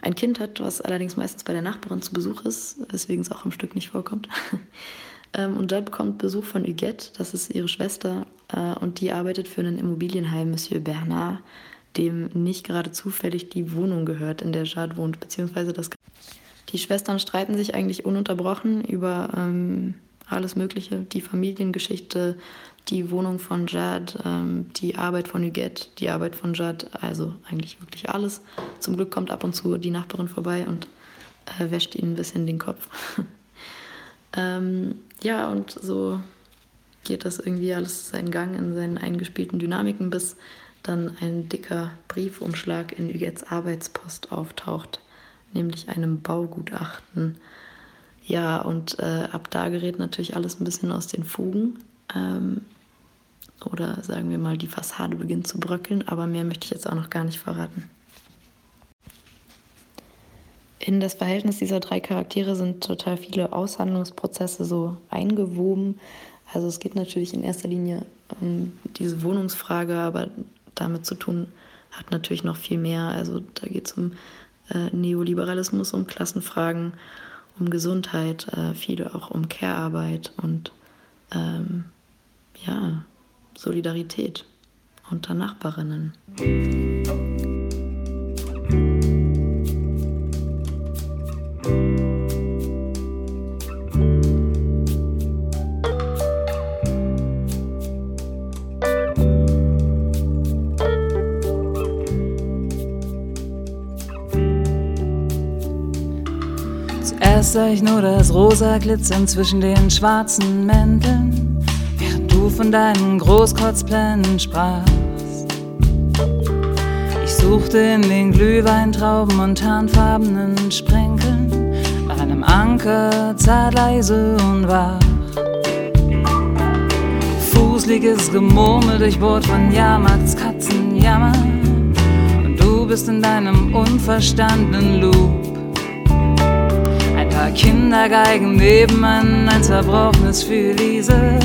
ein Kind hat, was allerdings meistens bei der Nachbarin zu Besuch ist, weswegen es auch im Stück nicht vorkommt. Ähm, und Jade bekommt Besuch von Huguette, das ist ihre Schwester, äh, und die arbeitet für einen Immobilienheim, Monsieur Bernard, dem nicht gerade zufällig die Wohnung gehört, in der Jade wohnt, beziehungsweise das die Schwestern streiten sich eigentlich ununterbrochen über ähm, alles Mögliche, die Familiengeschichte, die Wohnung von Jad, ähm, die Arbeit von Huguette, die Arbeit von Jad, also eigentlich wirklich alles. Zum Glück kommt ab und zu die Nachbarin vorbei und äh, wäscht ihnen ein bisschen den Kopf. ähm, ja, und so geht das irgendwie alles seinen Gang in seinen eingespielten Dynamiken, bis dann ein dicker Briefumschlag in Huguettes Arbeitspost auftaucht nämlich einem Baugutachten. Ja, und äh, ab da gerät natürlich alles ein bisschen aus den Fugen. Ähm, oder sagen wir mal, die Fassade beginnt zu bröckeln, aber mehr möchte ich jetzt auch noch gar nicht verraten. In das Verhältnis dieser drei Charaktere sind total viele Aushandlungsprozesse so eingewoben. Also es geht natürlich in erster Linie um diese Wohnungsfrage, aber damit zu tun hat natürlich noch viel mehr. Also da geht es um äh, Neoliberalismus, um Klassenfragen, um Gesundheit, äh, viele auch um Care-Arbeit und ähm, ja, Solidarität unter Nachbarinnen. Sah ich nur das rosa Glitzern zwischen den schwarzen Mänteln, während du von deinen Großkotzplänen sprachst. Ich suchte in den Glühweintrauben und tarnfarbenen Sprenkeln nach einem Anker, zart leise und wach. Fußliges Gemurmel durchbohrt von Jahrmarktskatzen jammern und du bist in deinem unverstandenen Loop Kindergeigen nebenan, ein zerbrochenes für Liese.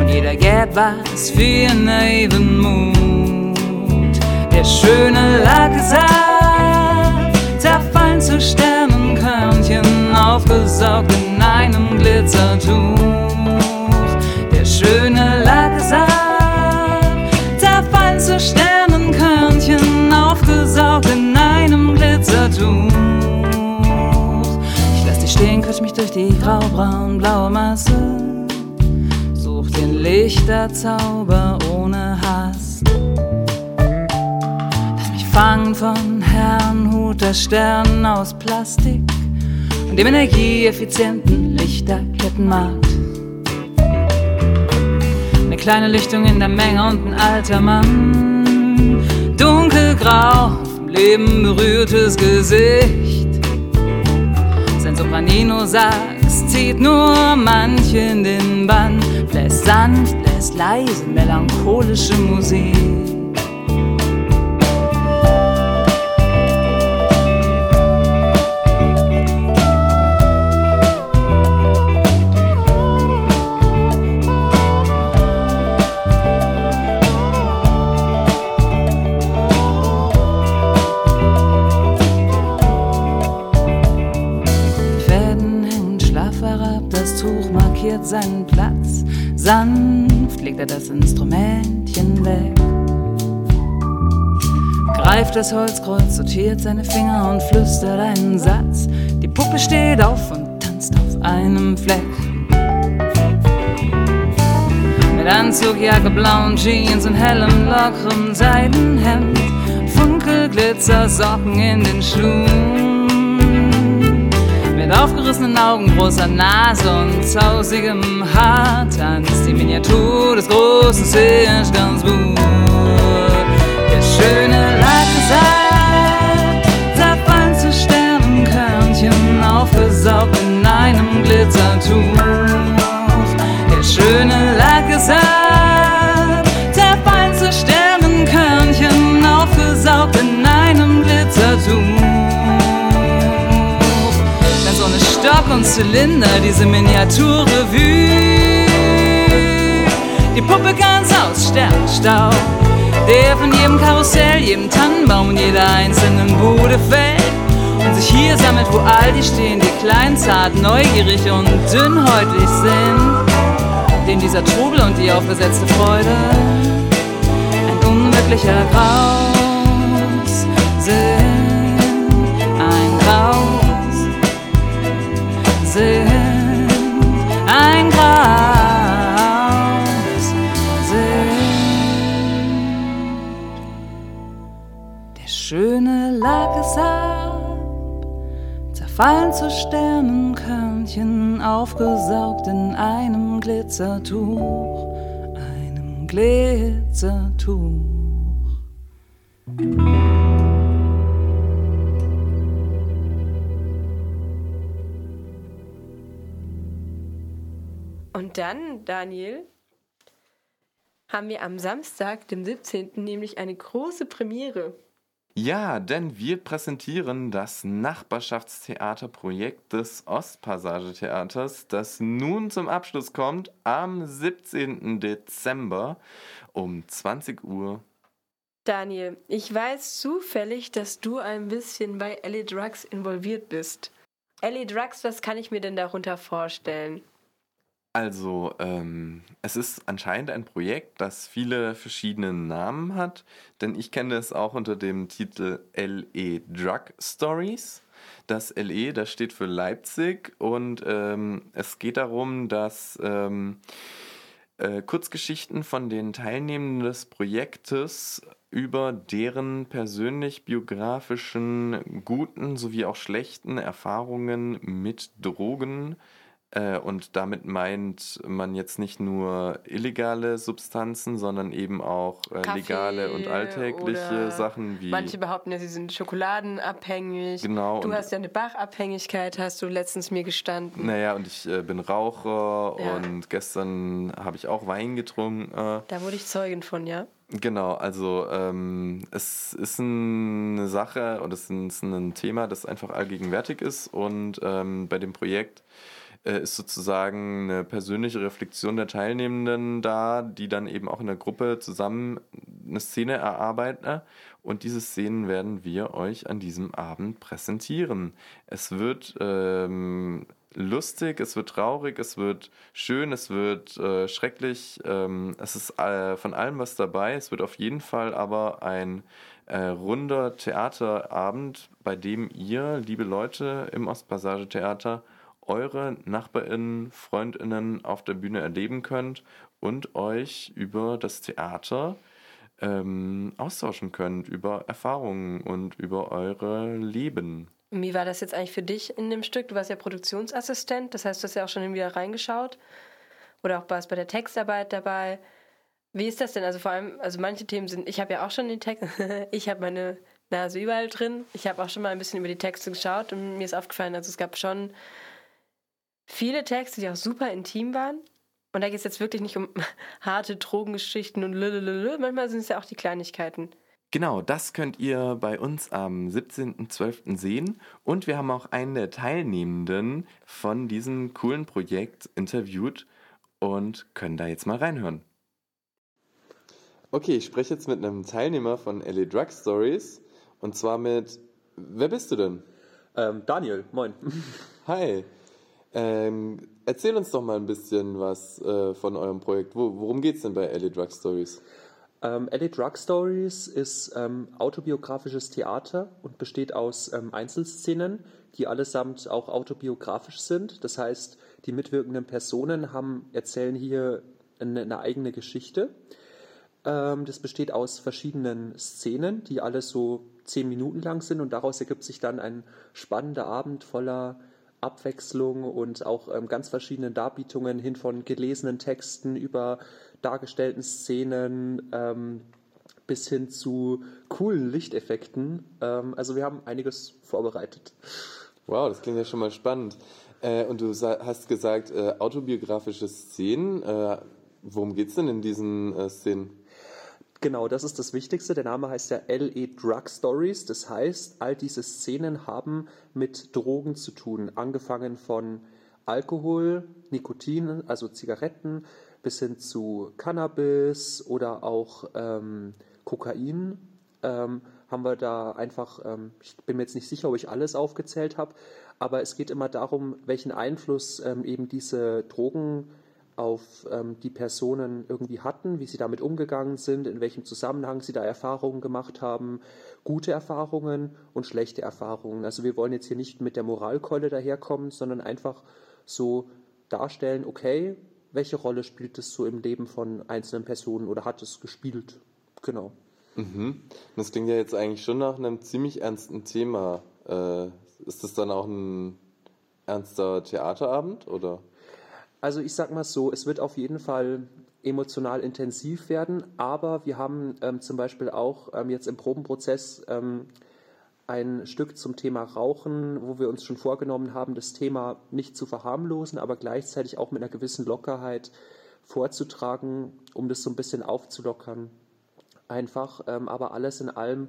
Und jeder gäb was für ihren Mut. Der schöne Lacksaft zerfallen zu Sternenkörnchen, aufgesaugt in einem Glitzertuch. Die graubraun-blaue Masse. Such den Lichterzauber ohne Hass. Lass mich fangen von Herrnhut der Sternen aus Plastik und dem energieeffizienten Lichterkettenmarkt. kleine Lichtung in der Menge und ein alter Mann. Dunkelgrau, vom Leben berührtes Gesicht. Sein Sopranino sagt, es zieht nur manche in den Bann. Bläst sanft, lässt leise, melancholische Musik. Legt er das Instrumentchen weg. Greift das Holzkreuz, sortiert seine Finger und flüstert einen Satz. Die Puppe steht auf und tanzt auf einem Fleck. Mit Anzug, Jacke, blauen Jeans und hellem, lockerem Seidenhemd. Funkelglitzer, Socken in den Schuhen. Aufgerissenen Augen, großer Nase und zausigem Haar tanzt die Miniatur des großen Seesternsbuch. Der schöne Lackesal, zerfallen zu Sternenkörnchen, aufgesaugt in einem Glitzertuch. Der schöne Lackesal, Stock und Zylinder, diese Miniaturrevue. Die Puppe ganz aus Sternstaub, der von jedem Karussell, jedem Tannenbaum und jeder einzelnen Bude fällt. Und sich hier sammelt, wo all die stehen, die klein, zart, neugierig und dünnhäutig sind. Dem dieser Trubel und die aufgesetzte Freude ein unwirklicher Graus schöne lag es ab, zerfallen zu Sternenkörnchen, aufgesaugt in einem Glitzertuch, einem Glitzertuch. Und dann, Daniel, haben wir am Samstag, dem 17., nämlich eine große Premiere. Ja, denn wir präsentieren das Nachbarschaftstheaterprojekt des Ostpassage-Theaters, das nun zum Abschluss kommt am 17. Dezember um 20 Uhr. Daniel, ich weiß zufällig, dass du ein bisschen bei Ellie Drugs involviert bist. Ellie Drugs, was kann ich mir denn darunter vorstellen? Also, ähm, es ist anscheinend ein Projekt, das viele verschiedene Namen hat, denn ich kenne es auch unter dem Titel LE Drug Stories. Das LE, das steht für Leipzig und ähm, es geht darum, dass ähm, äh, Kurzgeschichten von den Teilnehmenden des Projektes über deren persönlich biografischen guten sowie auch schlechten Erfahrungen mit Drogen äh, und damit meint man jetzt nicht nur illegale Substanzen, sondern eben auch äh, legale und alltägliche Sachen wie Manche behaupten ja, sie sind schokoladenabhängig. Genau, Du und- hast ja eine Bachabhängigkeit, hast du letztens mir gestanden. Naja, und ich äh, bin Raucher Ja. und gestern habe ich auch Wein getrunken. Äh, Da wurde ich Zeugin von, ja. Genau, also ähm, es ist eine Sache oder es ist ein Thema, das einfach allgegenwärtig ist und ähm, bei dem Projekt äh, ist sozusagen eine persönliche Reflexion der Teilnehmenden da, die dann eben auch in der Gruppe zusammen eine Szene erarbeiten und diese Szenen werden wir euch an diesem Abend präsentieren. Es wird ähm, lustig, es wird traurig, es wird schön, es wird äh, schrecklich. Ähm, es ist äh, von allem was dabei. Es wird auf jeden Fall aber ein äh, runder Theaterabend, bei dem ihr, liebe Leute im Ostpassage Theater, eure NachbarInnen, FreundInnen auf der Bühne erleben könnt und euch über das Theater ähm, austauschen könnt, über Erfahrungen und über eure Leben. Wie war das jetzt eigentlich für dich in dem Stück? Du warst ja Produktionsassistent, das heißt, du hast ja auch schon wieder reingeschaut. Oder auch warst bei der Textarbeit dabei. Wie ist das denn? Also vor allem, also manche Themen sind, ich habe ja auch schon den Text, ich habe meine Nase überall drin. Ich habe auch schon mal ein bisschen über die Texte geschaut und mir ist aufgefallen, also es gab schon viele Texte, die auch super intim waren. Und da geht es jetzt wirklich nicht um harte Drogengeschichten und lülülülü. Manchmal sind es ja auch die Kleinigkeiten. Genau, das könnt ihr bei uns am 17.12. sehen. Und wir haben auch einen der Teilnehmenden von diesem coolen Projekt interviewt und können da jetzt mal reinhören. Okay, ich spreche jetzt mit einem Teilnehmer von LA Drug Stories und zwar mit. Wer bist du denn? Ähm, Daniel, moin. Hi. Ähm, erzähl uns doch mal ein bisschen was äh, von eurem Projekt. Wo, worum geht es denn bei LA Drug Stories? Ähm, LA Drug Stories ist ähm, autobiografisches Theater und besteht aus ähm, Einzelszenen, die allesamt auch autobiografisch sind. Das heißt, die mitwirkenden Personen haben, erzählen hier eine, eine eigene Geschichte. Ähm, das besteht aus verschiedenen Szenen, die alle so zehn Minuten lang sind und daraus ergibt sich dann ein spannender Abend voller Abwechslung und auch ähm, ganz verschiedenen Darbietungen hin von gelesenen Texten über dargestellten Szenen ähm, bis hin zu coolen Lichteffekten. Ähm, also wir haben einiges vorbereitet. Wow, das klingt ja schon mal spannend. Äh, und du hast gesagt, äh, autobiografische Szenen. Äh, worum es denn in diesen äh, Szenen? Genau, das ist das Wichtigste. Der Name heißt ja LE Drug Stories. Das heißt, all diese Szenen haben mit Drogen zu tun. Angefangen von Alkohol, Nikotin, also Zigaretten, bis hin zu Cannabis oder auch ähm, Kokain. Ähm, haben wir da einfach, ähm, ich bin mir jetzt nicht sicher, ob ich alles aufgezählt habe, aber es geht immer darum, welchen Einfluss ähm, eben diese Drogen auf ähm, die Personen irgendwie hatten, wie sie damit umgegangen sind, in welchem Zusammenhang sie da Erfahrungen gemacht haben, gute Erfahrungen und schlechte Erfahrungen. Also wir wollen jetzt hier nicht mit der Moralkeule daherkommen, sondern einfach so darstellen, okay, welche Rolle spielt es so im Leben von einzelnen Personen oder hat es gespielt? Genau. Mhm. Das klingt ja jetzt eigentlich schon nach einem ziemlich ernsten Thema. Äh, ist das dann auch ein ernster Theaterabend oder? Also ich sag mal so, es wird auf jeden Fall emotional intensiv werden, aber wir haben ähm, zum Beispiel auch ähm, jetzt im Probenprozess ähm, ein Stück zum Thema Rauchen, wo wir uns schon vorgenommen haben, das Thema nicht zu verharmlosen, aber gleichzeitig auch mit einer gewissen Lockerheit vorzutragen, um das so ein bisschen aufzulockern. Einfach, ähm, aber alles in allem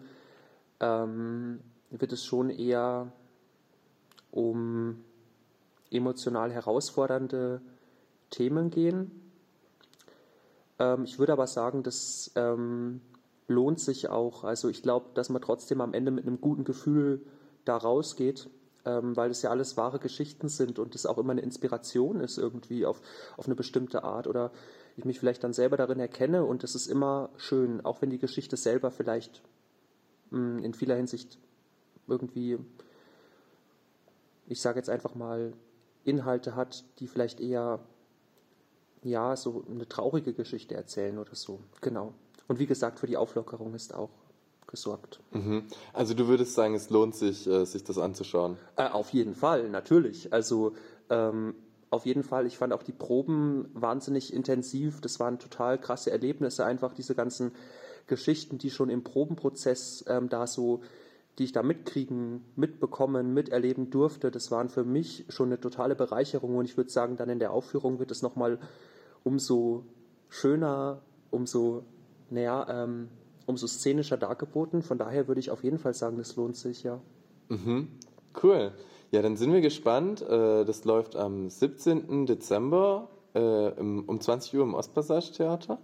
ähm, wird es schon eher um emotional herausfordernde Themen gehen. Ähm, ich würde aber sagen, das ähm, lohnt sich auch. Also ich glaube, dass man trotzdem am Ende mit einem guten Gefühl da rausgeht, ähm, weil es ja alles wahre Geschichten sind und es auch immer eine Inspiration ist irgendwie auf, auf eine bestimmte Art oder ich mich vielleicht dann selber darin erkenne und es ist immer schön, auch wenn die Geschichte selber vielleicht mh, hm, in vieler Hinsicht irgendwie, ich sage jetzt einfach mal, Inhalte hat, die vielleicht eher ja, so eine traurige Geschichte erzählen oder so. Genau. Und wie gesagt, für die Auflockerung ist auch gesorgt. Mhm. Also du würdest sagen, es lohnt sich, äh, sich das anzuschauen? Äh, auf jeden Fall, natürlich. Also ähm, auf jeden Fall, ich fand auch die Proben wahnsinnig intensiv. Das waren total krasse Erlebnisse, einfach diese ganzen Geschichten, die schon im Probenprozess ähm, da so, die ich da mitkriegen, mitbekommen, miterleben durfte. Das waren für mich schon eine totale Bereicherung und ich würde sagen, dann in der Aufführung wird es nochmal umso schöner, umso, naja, ähm, umso szenischer dargeboten. Von daher würde ich auf jeden Fall sagen, das lohnt sich, ja. Mhm. Cool. Ja, dann sind wir gespannt. Äh, das läuft am 17. Dezember äh, um 20 Uhr im Ostpassage Theater.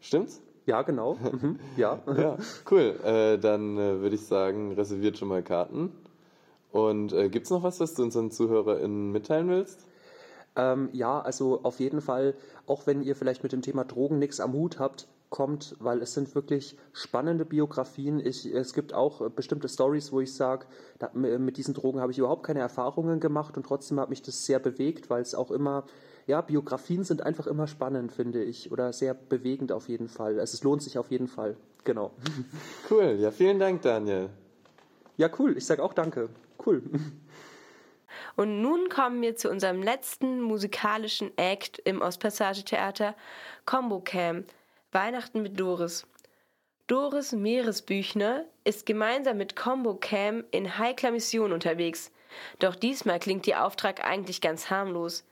Stimmt's? Ja, genau. Mhm. Ja. ja, cool. Äh, dann würde ich sagen, reserviert schon mal Karten. Und gibt es noch was, was du unseren ZuhörerInnen mitteilen willst? Ähm, ja, also auf jeden Fall, auch wenn ihr vielleicht mit dem Thema Drogen nichts am Hut habt, kommt, weil es sind wirklich spannende Biografien. Ich, es gibt auch äh, bestimmte Stories, wo ich sage, mit diesen Drogen habe ich überhaupt keine Erfahrungen gemacht und trotzdem hat mich das sehr bewegt, weil es auch immer, ja, Biografien sind einfach immer spannend, finde ich, oder sehr bewegend auf jeden Fall. Also es lohnt sich auf jeden Fall. Genau. Cool, ja, vielen Dank, Daniel. Ja, cool. Ich sage auch danke. Cool. Und nun kommen wir zu unserem letzten musikalischen Act im Ostpassage Theater, Combo Cam. Weihnachten mit Doris. Doris Meeresbüchner ist gemeinsam mit Combo Cam in heikler Mission unterwegs. Doch diesmal klingt ihr Auftrag eigentlich ganz harmlos.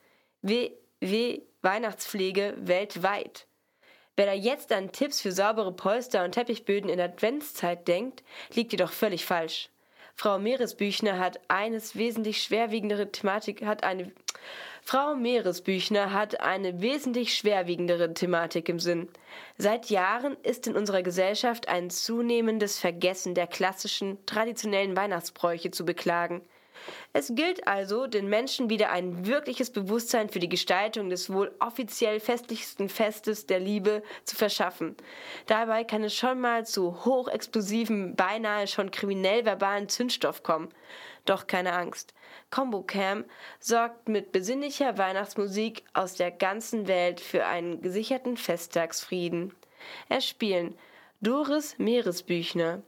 WW Weihnachtspflege weltweit. Wer da jetzt an Tipps für saubere Polster und Teppichböden in der Adventszeit denkt, liegt jedoch völlig falsch. Frau Meeresbüchner hat eines wesentlich schwerwiegendere Thematik, hat eine Frau Meeresbüchner hat eine wesentlich schwerwiegendere Thematik im Sinn. Seit Jahren ist in unserer Gesellschaft ein zunehmendes Vergessen der klassischen, traditionellen Weihnachtsbräuche zu beklagen. Es gilt also, den Menschen wieder ein wirkliches Bewusstsein für die Gestaltung des wohl offiziell festlichsten Festes der Liebe zu verschaffen. Dabei kann es schon mal zu hochexplosiven, beinahe schon kriminell verbalen Zündstoff kommen. Doch keine Angst. Combo Cam sorgt mit besinnlicher Weihnachtsmusik aus der ganzen Welt für einen gesicherten Festtagsfrieden. Es spielen Doris Meeresbüchner,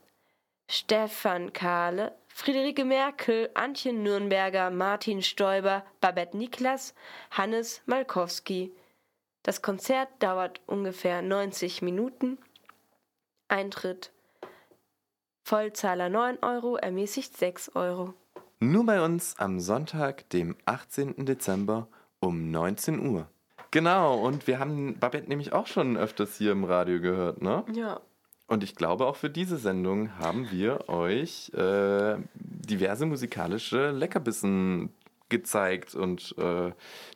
Stefan Kahle, Friederike Merkel, Antje Nürnberger, Martin Stoiber, Babette Niklas, Hannes Malkowski. Das Konzert dauert ungefähr 90 Minuten. Eintritt Vollzahler 9 Euro, ermäßigt 6 Euro. Nur bei uns am Sonntag, dem 18. Dezember um 19 Uhr. Genau, und wir haben Babette nämlich auch schon öfters hier im Radio gehört, ne? Ja. Und ich glaube, auch für diese Sendung haben wir euch äh, diverse musikalische Leckerbissen gezeigt und äh,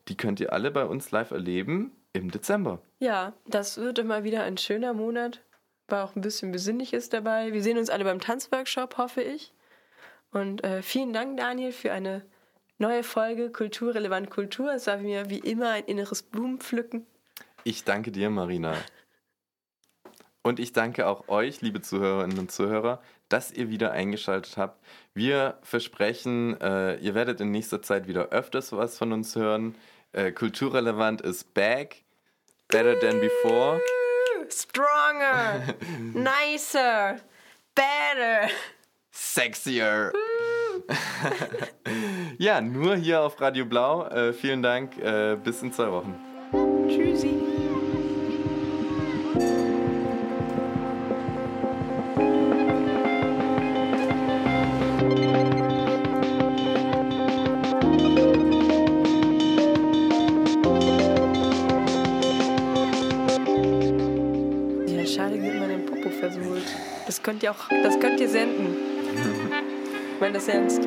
die könnt ihr alle bei uns live erleben im Dezember. Ja, das wird immer wieder ein schöner Monat. War auch ein bisschen Besinnliches dabei. Wir sehen uns alle beim Tanzworkshop, hoffe ich. Und äh, vielen Dank, Daniel, für eine neue Folge Kulturrelevant Kultur. Es war mir wie immer ein inneres Blumenpflücken. Ich danke dir, Marina. Und ich danke auch euch, liebe Zuhörerinnen und Zuhörer, dass ihr wieder eingeschaltet habt. Wir versprechen, äh, ihr werdet in nächster Zeit wieder öfters was von uns hören. Äh, Kulturrelevant ist back. Better than before. Stronger, nicer, better, sexier. ja, nur hier auf Radio Blau. Äh, vielen Dank. Äh, bis in zwei Wochen. Tschüssi. Auch, das könnt ihr senden. Meine das ernst.